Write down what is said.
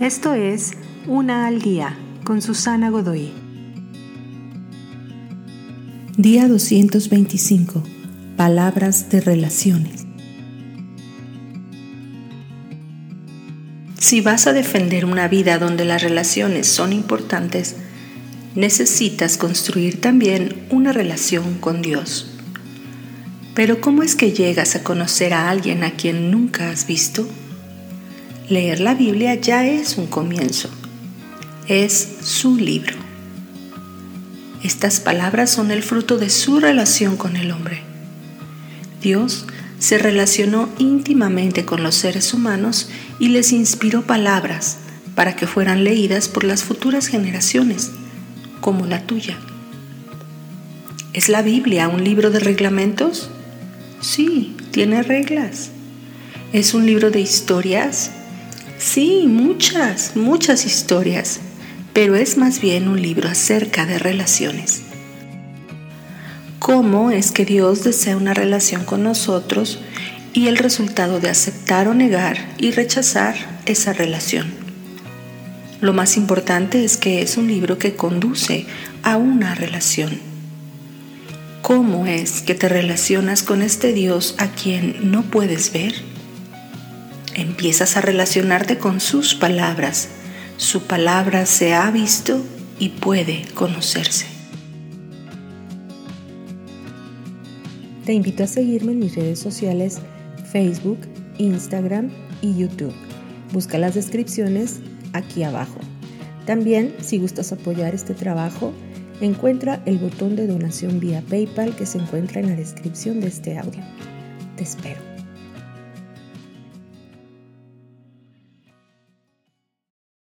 Esto es Una al Día con Susana Godoy. Día 225. Palabras de relaciones. Si vas a defender una vida donde las relaciones son importantes, necesitas construir también una relación con Dios. Pero ¿cómo es que llegas a conocer a alguien a quien nunca has visto? Leer la Biblia ya es un comienzo. Es su libro. Estas palabras son el fruto de su relación con el hombre. Dios se relacionó íntimamente con los seres humanos y les inspiró palabras para que fueran leídas por las futuras generaciones, como la tuya. ¿Es la Biblia un libro de reglamentos? Sí, tiene reglas. ¿Es un libro de historias? Sí, muchas, muchas historias, pero es más bien un libro acerca de relaciones. ¿Cómo es que Dios desea una relación con nosotros y el resultado de aceptar o negar y rechazar esa relación? Lo más importante es que es un libro que conduce a una relación ¿Cómo es que te relacionas con este Dios a quien no puedes ver? Empiezas a relacionarte con sus palabras. Su palabra se ha visto y puede conocerse. Te invito a seguirme en mis redes sociales Facebook, Instagram y YouTube. Busca las descripciones aquí abajo. También, si gustas apoyar este trabajo, encuentra el botón de donación vía PayPal que se encuentra en la descripción de este audio. Te espero.